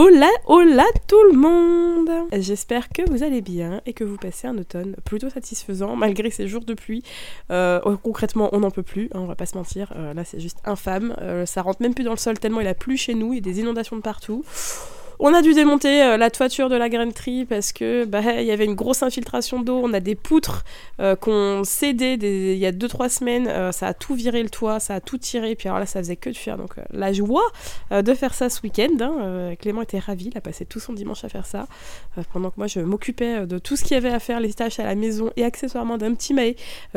Hola, hola tout le monde J'espère que vous allez bien et que vous passez un automne plutôt satisfaisant malgré ces jours de pluie. Euh, concrètement, on n'en peut plus, hein, on va pas se mentir. Euh, là, c'est juste infâme. Euh, ça rentre même plus dans le sol tellement il a plu chez nous, il y a des inondations de partout. On a dû démonter euh, la toiture de la tree parce que bah, il y avait une grosse infiltration d'eau. On a des poutres euh, qu'on cédait il y a 2-3 semaines. Euh, ça a tout viré le toit, ça a tout tiré. Puis alors là, ça faisait que de faire. Donc la joie de faire ça ce week-end. Hein, Clément était ravi. Il a passé tout son dimanche à faire ça. pendant que moi, je m'occupais de tout ce qu'il y avait à faire, les tâches à la maison et accessoirement d'un petit Maë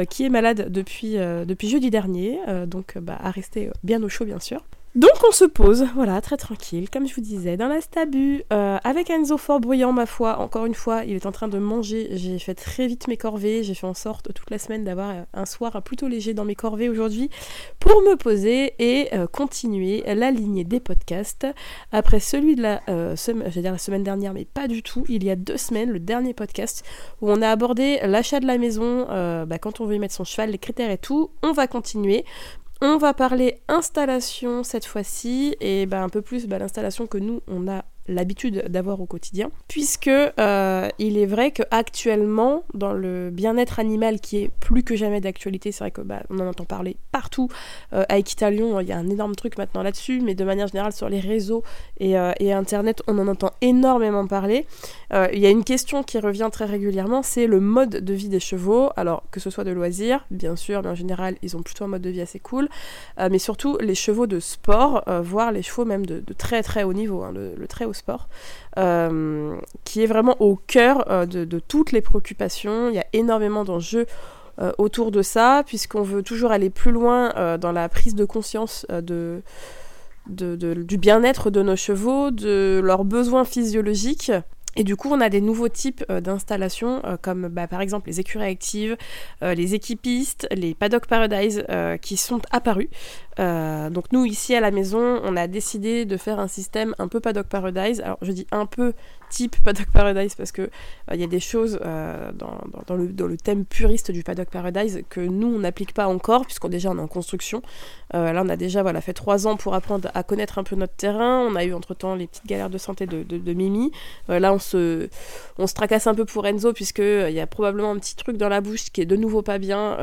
qui est malade depuis, depuis jeudi dernier. donc bah, à rester bien au chaud, bien sûr. Donc on se pose, voilà, très tranquille, comme je vous disais, dans la stabu, euh, avec Enzo fort bruyant, ma foi. Encore une fois, il est en train de manger. J'ai fait très vite mes corvées. J'ai fait en sorte toute la semaine d'avoir un soir plutôt léger dans mes corvées aujourd'hui pour me poser et euh, continuer la lignée des podcasts. Après celui de la, euh, dire la semaine dernière, mais pas du tout. Il y a deux semaines, le dernier podcast où on a abordé l'achat de la maison, bah, quand on veut y mettre son cheval, les critères et tout. On va continuer. On va parler installation cette fois-ci, et bah, un peu plus bah, l'installation que nous, on a l'habitude d'avoir au quotidien, puisque euh, il est vrai que actuellement dans le bien-être animal qui est plus que jamais d'actualité, c'est vrai que bah, en entend parler partout. Euh, à Equitalion, il y a un énorme truc maintenant là-dessus, mais de manière générale sur les réseaux et, euh, et internet, on en entend énormément parler. Il y a une question qui revient très régulièrement, c'est le mode de vie des chevaux. Alors que ce soit de loisirs, bien sûr, mais en général, ils ont plutôt un mode de vie assez cool, mais surtout les chevaux de sport, voire les chevaux même de, très très haut niveau, hein, le, très haut sport, euh, qui est vraiment au cœur euh, de, toutes les préoccupations. Il y a énormément d'enjeux euh, autour de ça, puisqu'on veut toujours aller plus loin dans la prise de conscience du bien-être de nos chevaux, de leurs besoins physiologiques. Et du coup, on a des nouveaux types d'installations, comme bah, par exemple les écuries actives, les équipistes, les paddock paradise, qui sont apparus. Euh, donc nous ici à la maison, on a décidé de faire un système un peu Paddock Paradise. Alors je dis un peu type Paddock Paradise parce que il euh, y a des choses euh, dans, le, thème puriste du Paddock Paradise que nous on n'applique pas encore puisqu'on déjà on est en construction. Là on a déjà voilà fait trois ans pour apprendre à connaître un peu notre terrain. On a eu entre temps les petites galères de santé de, Mimi. là on se on se tracasse un peu pour Enzo puisque il y a probablement un petit truc dans la bouche qui est de nouveau pas bien.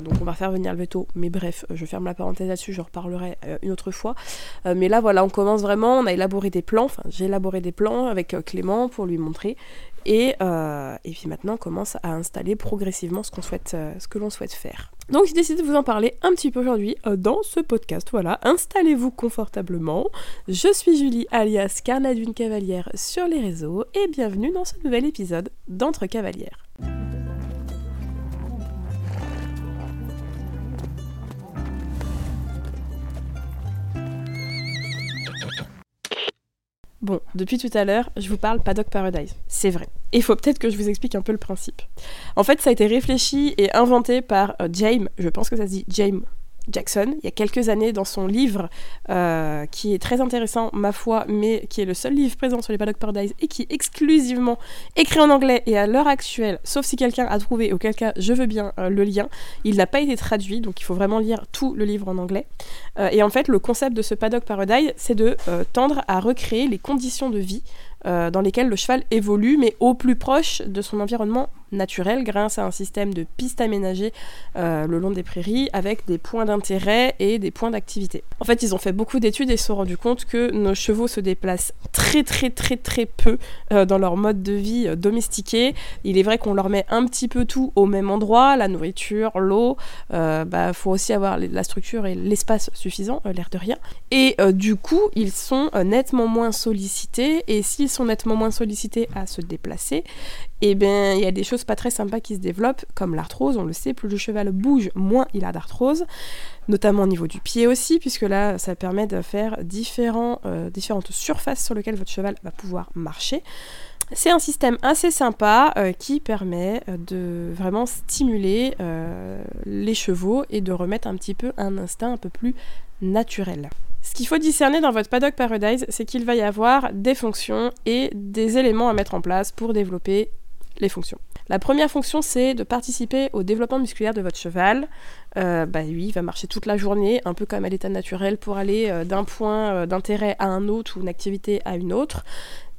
donc on va faire venir le veto. Mais bref, je ferme la parenthèse là-dessus je reparlerai euh, une autre fois. Euh, mais là, voilà, on commence vraiment, on a élaboré des plans, j'ai élaboré des plans avec euh, Clément pour lui montrer. Et, et puis maintenant, on commence à installer progressivement ce, qu'on souhaite, ce que l'on souhaite faire. Donc j'ai décidé de vous en parler un petit peu aujourd'hui dans ce podcast. Voilà, installez-vous confortablement. Je suis Julie alias Carla d'une cavalière sur les réseaux et bienvenue dans ce nouvel épisode d'Entre cavalières. Bon, depuis tout à l'heure, je vous parle Paddock Paradise. C'est vrai. Il faut peut-être que je vous explique un peu le principe. En fait, ça a été réfléchi et inventé par euh, James, je pense que ça se dit James Jackson, il y a quelques années, dans son livre, euh, qui est très intéressant, ma foi, mais qui est le seul livre présent sur les Paddock Paradise et qui est exclusivement écrit en anglais et à l'heure actuelle, sauf si quelqu'un a trouvé, auquel cas je veux bien euh, le lien, il n'a pas été traduit, donc il faut vraiment lire tout le livre en anglais. Euh, et en fait, le concept de ce Paddock Paradise, c'est de tendre à recréer les conditions de vie dans lesquelles le cheval évolue, mais au plus proche de son environnement grâce à un système de pistes aménagées euh, le long des prairies avec des points d'intérêt et des points d'activité. En fait, ils ont fait beaucoup d'études et se sont rendus compte que nos chevaux se déplacent très très très très peu euh, dans leur mode de vie euh, domestiqué. Il est vrai qu'on leur met un petit peu tout au même endroit, la nourriture, l'eau, il bah, faut aussi avoir la structure et l'espace suffisant, l'air de rien. Et du coup, ils sont nettement moins sollicités et s'ils sont nettement moins sollicités à se déplacer, eh bien, il y a des choses pas très sympas qui se développent, comme l'arthrose, on le sait, plus le cheval bouge, moins il a d'arthrose, notamment au niveau du pied aussi, puisque là, ça permet de faire euh, différentes surfaces sur lesquelles votre cheval va pouvoir marcher. C'est un système assez sympa euh, qui permet euh, de vraiment stimuler les chevaux et de remettre un petit peu un instinct un peu plus naturel. Ce qu'il faut discerner dans votre paddock paradise, c'est qu'il va y avoir des fonctions et des éléments à mettre en place pour développer les fonctions. La première fonction, c'est de participer au développement musculaire de votre cheval. Euh, bah il va marcher toute la journée, un peu comme à l'état naturel, pour aller euh, d'un point euh, d'intérêt à un autre ou une activité à une autre.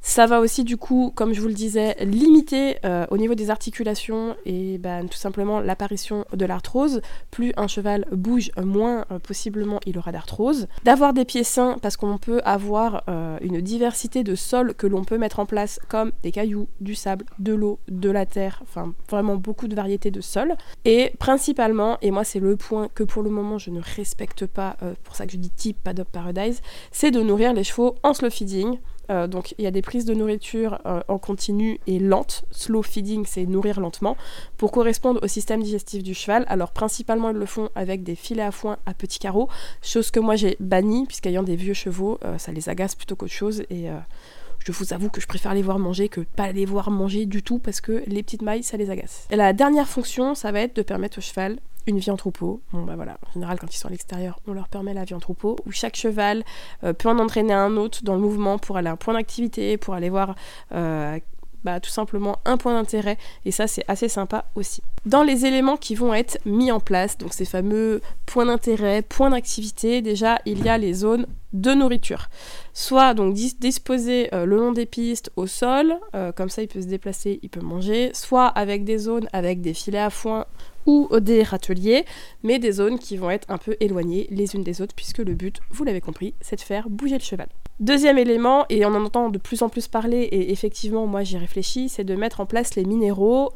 Ça va aussi du coup, comme je vous le disais, limiter euh, au niveau des articulations et ben, tout simplement l'apparition de l'arthrose. Plus un cheval bouge, moins euh, possiblement il aura d'arthrose. D'avoir des pieds sains parce qu'on peut avoir euh, une diversité de sols que l'on peut mettre en place comme des cailloux, du sable, de l'eau, de la terre, enfin vraiment beaucoup de variétés de sols. Et principalement, et moi c'est le point que pour le moment je ne respecte pas, pour ça que je dis type Paddock Paradise, c'est de nourrir les chevaux en slow feeding. Euh, donc il y a des prises de nourriture euh, en continu et lente. Slow feeding, c'est nourrir lentement, pour correspondre au système digestif du cheval. Alors principalement ils le font avec des filets à foin à petits carreaux, chose que moi j'ai banni, puisqu'ayant des vieux chevaux, euh, ça les agace plutôt qu'autre chose. Et je vous avoue que je préfère les voir manger que pas les voir manger du tout, parce que les petites mailles, ça les agace. Et la dernière fonction, ça va être de permettre au cheval une vie en troupeau. Bon bah voilà, en général quand ils sont à l'extérieur, on leur permet la vie en troupeau, où chaque cheval euh, peut en entraîner un autre dans le mouvement pour aller à un point d'activité, pour aller voir euh, bah, tout simplement un point d'intérêt et ça c'est assez sympa aussi. Dans les éléments qui vont être mis en place, donc ces fameux points d'intérêt, points d'activité, déjà il y a les zones de nourriture. Soit donc disposées euh, le long des pistes au sol, comme ça il peut se déplacer, il peut manger, soit avec des zones avec des filets à foin ou des râteliers, mais des zones qui vont être un peu éloignées les unes des autres, puisque le but, vous l'avez compris, c'est de faire bouger le cheval. Deuxième élément, et on en entend de plus en plus parler, et effectivement moi j'y réfléchis, c'est de mettre en place les minéraux,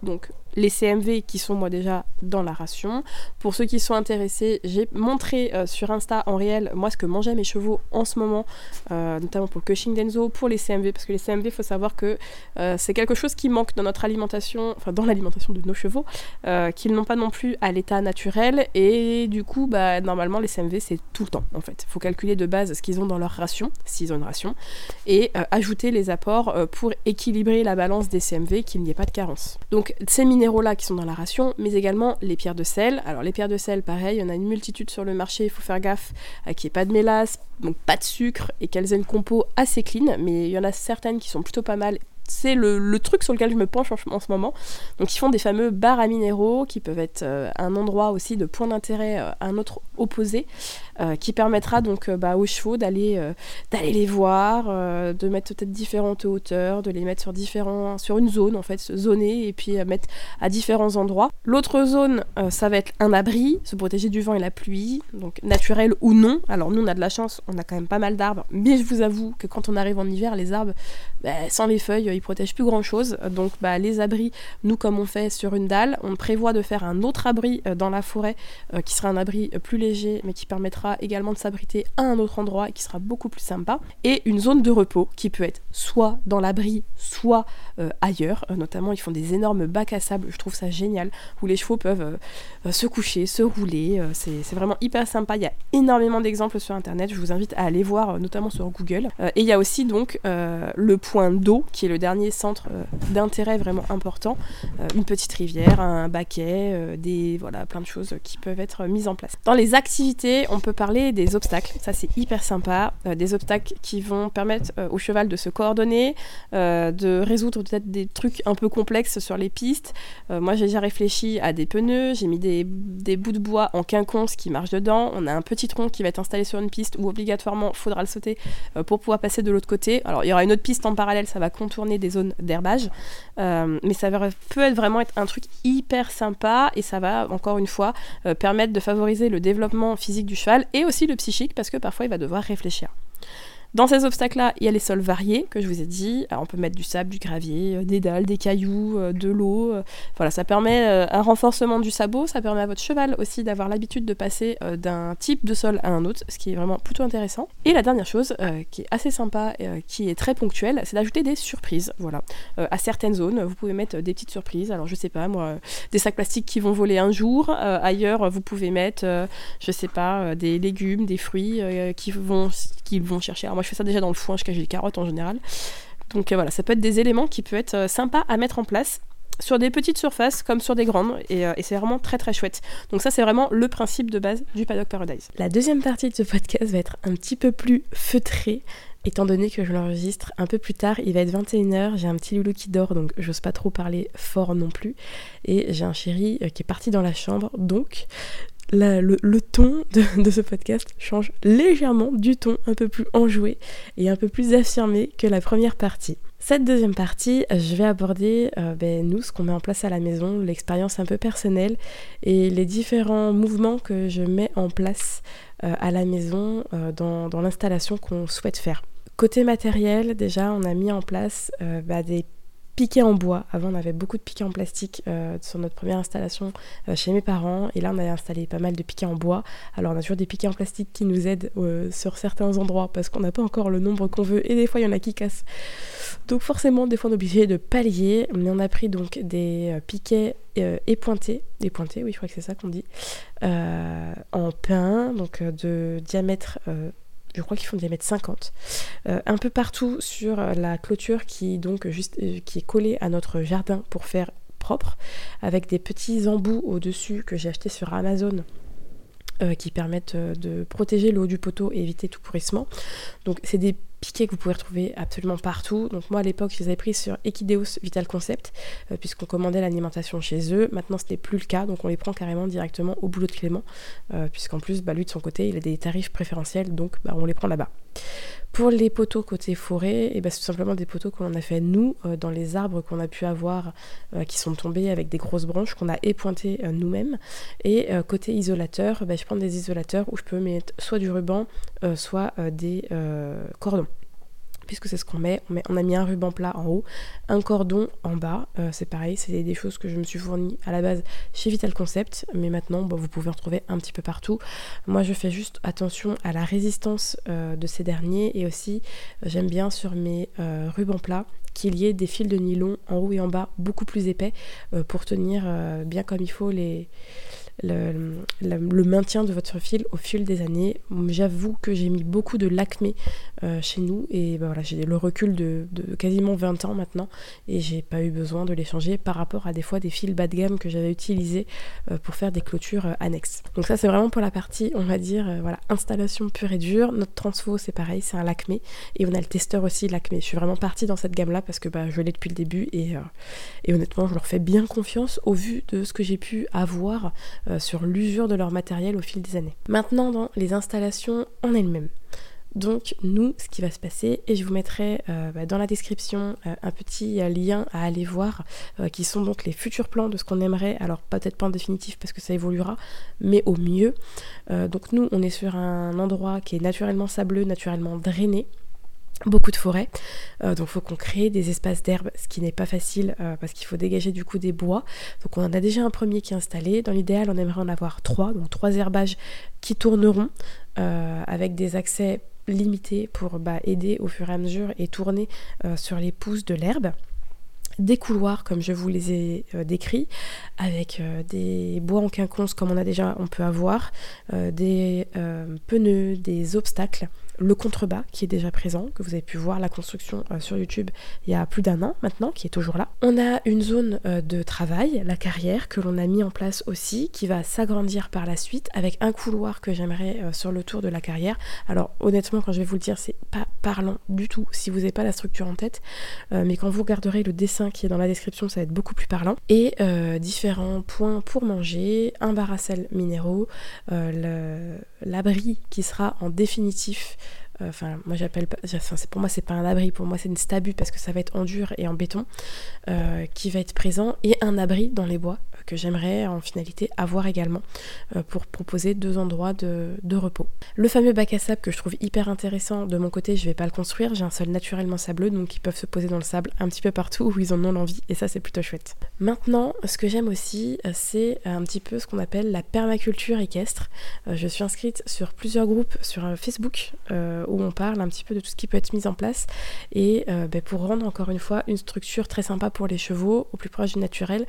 les CMV qui sont moi déjà dans la ration. Pour ceux qui sont intéressés, j'ai montré euh, sur Insta en réel moi ce que mangeaient mes chevaux en ce moment, euh, notamment pour le Cushing Denzo, pour les CMV, parce que les CMV, il faut savoir que euh, c'est quelque chose qui manque dans notre alimentation, enfin dans l'alimentation de nos chevaux, qu'ils n'ont pas non plus à l'état naturel, et du coup, bah, normalement les CMV c'est tout le temps en fait. Il faut calculer de base ce qu'ils ont dans leur ration, s'ils ont une ration, et ajouter les apports pour équilibrer la balance des CMV, qu'il n'y ait pas de carence. Donc ces minéraux là qui sont dans la ration, mais également les pierres de sel. Alors les pierres de sel, pareil, il y en a une multitude sur le marché, il faut faire gaffe à qu'il n'y ait pas de mélasse, donc pas de sucre, et qu'elles aient une compo assez clean, mais il y en a certaines qui sont plutôt pas mal c'est le, truc sur lequel je me penche en, ce moment. Donc ils font des fameux bars à minéraux qui peuvent être euh, un endroit aussi de point d'intérêt euh, un autre opposé. Euh, qui permettra donc bah, aux chevaux d'aller d'aller les voir, de mettre peut-être différentes hauteurs, de les mettre sur différents sur une zone en fait, se zoner et puis mettre à différents endroits. L'autre zone, ça va être un abri, se protéger du vent et la pluie, donc naturel ou non. Alors nous on a de la chance, on a quand même pas mal d'arbres, mais je vous avoue que quand on arrive en hiver, les arbres, bah, sans les feuilles, ils protègent plus grand chose. Donc bah, les abris, nous comme on fait sur une dalle, on prévoit de faire un autre abri euh, dans la forêt euh, qui sera un abri euh, plus léger mais qui permettra également de s'abriter à un autre endroit qui sera beaucoup plus sympa. Et une zone de repos qui peut être soit dans l'abri, soit ailleurs. notamment, ils font des énormes bacs à sable, je trouve ça génial, où les chevaux peuvent se coucher, se rouler. c'est vraiment hyper sympa. Il y a énormément d'exemples sur internet. Je vous invite à aller voir, notamment sur Google. et il y a aussi donc le point d'eau qui est le dernier centre euh, d'intérêt vraiment important, euh, une petite rivière, un baquet, euh, des voilà plein de choses qui peuvent être mises en place. Dans les activités, on peut parler des obstacles. Ça c'est hyper sympa, des obstacles qui vont permettre au cheval de se coordonner, de résoudre peut-être des trucs un peu complexes sur les pistes. moi j'ai déjà réfléchi à des pneus, j'ai mis des, bouts de bois en quinconce qui marchent dedans. On a un petit tronc qui va être installé sur une piste où obligatoirement faudra le sauter pour pouvoir passer de l'autre côté. Alors il y aura une autre piste en parallèle, ça va contourner des zones d'herbage. Euh, mais ça peut être vraiment être un truc hyper sympa et ça va, encore une fois, euh, permettre de favoriser le développement physique du cheval et aussi le psychique parce que parfois il va devoir réfléchir. Dans ces obstacles-là, il y a les sols variés que je vous ai dit. on peut mettre du sable, du gravier, euh, des dalles, des cailloux, euh, de l'eau. Euh. voilà, ça permet un renforcement du sabot. Ça permet à votre cheval aussi d'avoir l'habitude de passer d'un type de sol à un autre, ce qui est vraiment plutôt intéressant. Et la dernière chose qui est assez sympa, qui est très ponctuelle, c'est d'ajouter des surprises. Voilà, à certaines zones, vous pouvez mettre des petites surprises. Alors je sais pas moi, des sacs plastiques qui vont voler un jour. ailleurs, vous pouvez mettre, je sais pas, des légumes, des fruits qui vont qui vont chercher moi, je fais ça déjà dans le foin, je cache les carottes en général. Donc euh, voilà, ça peut être des éléments qui peuvent être euh, sympas à mettre en place sur des petites surfaces comme sur des grandes euh, et, c'est vraiment très très chouette. Donc ça c'est vraiment le principe de base du Paddock Paradise. La deuxième partie de ce podcast va être un petit peu plus feutrée Étant donné que je l'enregistre un peu plus tard, il va être 21h, j'ai un petit loulou qui dort, donc j'ose pas trop parler fort non plus. Et j'ai un chéri qui est parti dans la chambre, donc le, ton de, ce podcast change légèrement du ton un peu plus enjoué et un peu plus affirmé que la première partie. Cette deuxième partie, je vais aborder euh, ben, nous, ce qu'on met en place à la maison, l'expérience un peu personnelle et les différents mouvements que je mets en place euh, à la maison euh, dans, l'installation qu'on souhaite faire. Côté matériel, déjà, on a mis en place bah, des piquets en bois. Avant, on avait beaucoup de piquets en plastique euh, sur notre première installation euh, chez mes parents. Et là, on a installé pas mal de piquets en bois. Alors, on a toujours des piquets en plastique qui nous aident euh, sur certains endroits parce qu'on n'a pas encore le nombre qu'on veut. Et des fois, il y en a qui cassent. Donc, forcément, des fois, on est obligé de pallier. Mais on a pris donc des piquets épointés. Épointés, oui, je crois que c'est ça qu'on dit. en pin, donc de diamètre je crois qu'ils font diamètre 50, euh, un peu partout sur la clôture qui, donc, juste, euh, qui est collée à notre jardin pour faire propre, avec des petits embouts au-dessus que j'ai acheté sur Amazon euh, qui permettent de protéger l'eau du poteau et éviter tout pourrissement. Donc c'est des piquets que vous pouvez retrouver absolument partout. Donc moi à l'époque je les avais pris sur Equideus Vital Concept euh, puisqu'on commandait l'alimentation chez eux. Maintenant ce n'est plus le cas donc on les prend carrément directement au boulot de Clément euh, puisqu'en plus bah, lui de son côté il a des tarifs préférentiels donc bah, on les prend là-bas. Pour les poteaux côté forêt, eh ben, c'est tout simplement des poteaux qu'on a fait nous euh, dans les arbres qu'on a pu avoir qui sont tombés avec des grosses branches qu'on a épointés nous-mêmes. Et côté isolateur, bah, je prends des isolateurs où je peux mettre soit du ruban, soit des cordons puisque c'est ce qu'on met. On, a mis un ruban plat en haut, un cordon en bas. Euh, c'est pareil, c'est des choses que je me suis fournie à la base chez Vital Concept, mais maintenant vous pouvez en retrouver un petit peu partout. Moi je fais juste attention à la résistance euh, de ces derniers et aussi euh, j'aime bien sur mes rubans plats qu'il y ait des fils de nylon en haut et en bas beaucoup plus épais pour tenir bien comme il faut les, le, maintien de votre fil au fil des années. J'avoue que j'ai mis beaucoup de lacmé euh, chez nous et bah voilà, j'ai le recul de, quasiment 20 ans maintenant et j'ai pas eu besoin de les changer par rapport à des fois des fils bas de gamme que j'avais utilisés euh, pour faire des clôtures euh, annexes. Donc ça c'est vraiment pour la partie on va dire voilà installation pure et dure. Notre transfo c'est pareil, c'est un lacmé et on a le testeur aussi lacmé. Je suis vraiment partie dans cette gamme là parce que bah, je l'ai depuis le début et, et honnêtement je leur fais bien confiance au vu de ce que j'ai pu avoir euh, sur l'usure de leur matériel au fil des années. Maintenant, dans les installations en elles-mêmes. Donc nous, ce qui va se passer, et je vous mettrai euh, bah, dans la description euh, un petit lien à aller voir, qui sont donc les futurs plans de ce qu'on aimerait, alors peut-être pas en définitif parce que ça évoluera, mais au mieux. donc nous, on est sur un endroit qui est naturellement sableux, naturellement drainé, beaucoup de forêts. Euh, donc il faut qu'on crée des espaces d'herbe, ce qui n'est pas facile euh, parce qu'il faut dégager du coup des bois. Donc on en a déjà un premier qui est installé. Dans l'idéal, on aimerait en avoir trois, donc trois herbages qui tourneront euh, avec des accès limités pour bah, aider au fur et à mesure et tourner sur les pousses de l'herbe des couloirs comme je vous les ai décrits, avec des bois en quinconce comme on a déjà, on peut avoir, des pneus, des obstacles le contrebas qui est déjà présent, que vous avez pu voir la construction euh, sur YouTube il y a plus d'un an maintenant, qui est toujours là. On a une zone euh, de travail, la carrière, que l'on a mis en place aussi, qui va s'agrandir par la suite avec un couloir que j'aimerais euh, sur le tour de la carrière. Alors honnêtement, quand je vais vous le dire, c'est pas parlant du tout si vous n'avez pas la structure en tête, mais quand vous regarderez le dessin qui est dans la description, ça va être beaucoup plus parlant. Et différents points pour manger, un bar à sel minéraux, l'abri qui sera en définitif enfin moi j'appelle enfin, pour moi c'est pas un abri. Pour moi c'est une stabu parce que ça va être en dur et en béton euh, qui va être présent et un abri dans les bois que j'aimerais en finalité avoir également euh, pour proposer deux endroits de, repos. Le fameux bac à sable que je trouve hyper intéressant, de mon côté je vais pas le construire, j'ai un sol naturellement sableux donc ils peuvent se poser dans le sable un petit peu partout où ils en ont l'envie et ça c'est plutôt chouette. Maintenant ce que j'aime aussi euh, c'est un petit peu ce qu'on appelle la permaculture équestre. Euh, je suis inscrite sur plusieurs groupes sur Facebook où on parle un petit peu de tout ce qui peut être mis en place et ben, pour rendre encore une fois une structure très sympa pour les chevaux au plus proche du naturel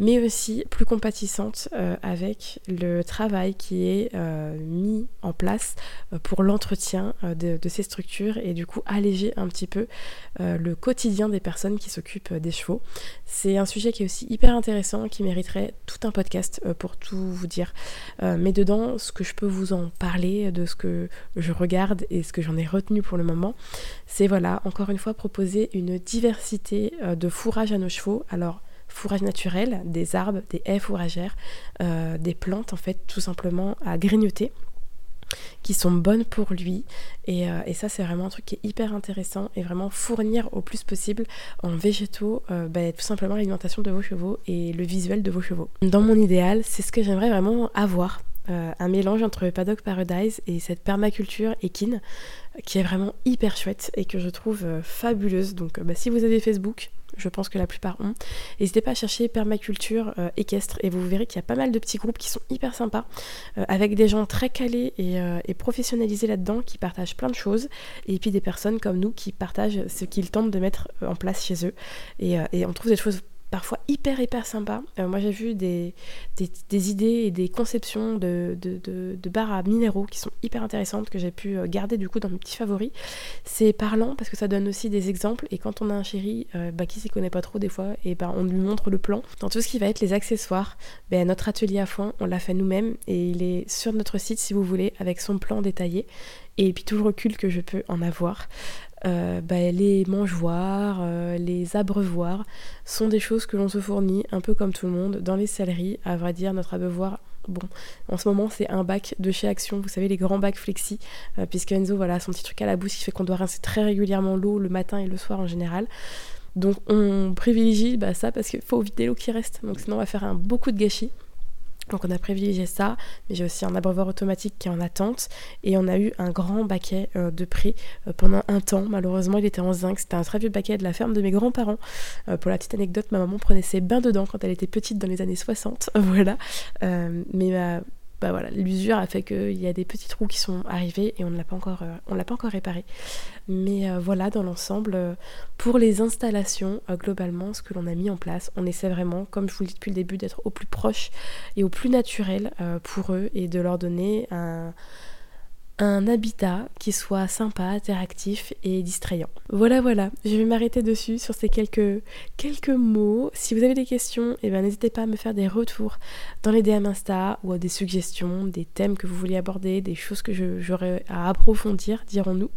mais aussi plus compatissante euh, avec le travail qui est euh, mis en place pour l'entretien de, de, ces structures et du coup alléger un petit peu le quotidien des personnes qui s'occupent des chevaux. C'est un sujet qui est aussi hyper intéressant, qui mériterait tout un podcast pour tout vous dire. mais dedans, ce que je peux vous en parler, de ce que je regarde et ce que j'en ai retenu pour le moment, c'est voilà, encore une fois, proposer une diversité euh, de fourrage à nos chevaux. Alors, fourrage naturel, des arbres, des haies fourragères, euh, des plantes en fait tout simplement à grignoter qui sont bonnes pour lui et, euh, ça c'est vraiment un truc qui est hyper intéressant et vraiment fournir au plus possible en végétaux bah, tout simplement l'alimentation de vos chevaux et le visuel de vos chevaux. Dans mon idéal c'est ce que j'aimerais vraiment avoir euh, un mélange entre Paddock Paradise et cette permaculture équine qui est vraiment hyper chouette et que je trouve euh, fabuleuse. Donc euh, bah, si vous avez Facebook, je pense que la plupart ont, n'hésitez pas à chercher permaculture équestre et vous verrez qu'il y a pas mal de petits groupes qui sont hyper sympas avec des gens très calés et, professionnalisés là-dedans qui partagent plein de choses et puis des personnes comme nous qui partagent ce qu'ils tentent de mettre en place chez eux. Et, et on trouve des choses parfois hyper hyper sympa. Euh, moi j'ai vu des, idées et des conceptions de, de, à minéraux qui sont hyper intéressantes que j'ai pu euh, garder du coup dans mes petits favoris. C'est parlant parce que ça donne aussi des exemples et quand on a un chéri euh, bah, qui s'y connaît pas trop des fois et bah, on lui montre le plan. Dans tout ce qui va être les accessoires, ben notre atelier à foin on l'a fait nous-mêmes et il est sur notre site si vous voulez avec son plan détaillé et puis tout le recul que je peux en avoir. Euh, bah, les mangeoires, euh, les abreuvoirs sont des choses que l'on se fournit un peu comme tout le monde dans les selleries. À vrai dire, notre abreuvoir, bon, en ce moment c'est un bac de chez Action, vous savez, les grands bacs flexi, euh, puisque Enzo, voilà, son petit truc à la bouche qui fait qu'on doit rincer très régulièrement l'eau le matin et le soir en général. Donc on privilégie bah, ça parce qu'il faut vider l'eau qui reste, donc sinon on va faire un, beaucoup de gâchis. Donc on a privilégié ça, mais j'ai aussi un abreuvoir automatique qui est en attente. Et on a eu un grand baquet euh, de prix euh, pendant un temps. Malheureusement, il était en zinc. C'était un très vieux baquet de la ferme de mes grands-parents. Euh, pour la petite anecdote, ma maman prenait ses bains dedans quand elle était petite dans les années 60. voilà. mais ma bah l'usure a fait qu'il y a des petits trous qui sont arrivés et on ne l'a pas encore, euh, l'a pas encore réparé. Mais euh, voilà, dans l'ensemble, euh, pour les installations, globalement, ce que l'on a mis en place, on essaie vraiment, comme je vous le dis depuis le début, d'être au plus proche et au plus naturel pour eux et de leur donner un un habitat qui soit sympa, interactif et distrayant. Voilà, voilà, je vais m'arrêter dessus sur ces quelques, quelques mots. Si vous avez des questions, eh ben, n'hésitez pas à me faire des retours dans les DM Insta ou à des suggestions, des thèmes que vous voulez aborder, des choses que j'aurais à approfondir, dirons-nous.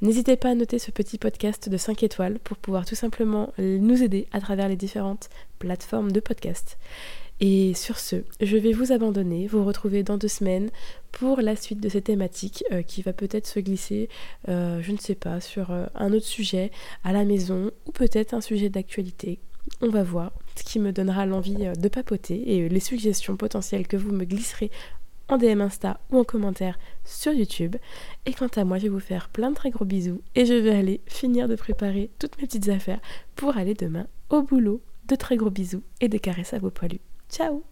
N'hésitez pas à noter ce petit podcast de 5 étoiles pour pouvoir tout simplement nous aider à travers les différentes plateformes de podcast. Et sur ce, je vais vous abandonner, vous retrouver dans deux semaines pour la suite de cette thématique euh, qui va peut-être se glisser, euh, je ne sais pas, sur euh, un autre sujet à la maison ou peut-être un sujet d'actualité. On va voir ce qui me donnera l'envie de papoter et les suggestions potentielles que vous me glisserez en DM Insta ou en commentaire sur YouTube. Et quant à moi, je vais vous faire plein de très gros bisous et je vais aller finir de préparer toutes mes petites affaires pour aller demain au boulot. De très gros bisous et des caresses à vos poilus. Ciao.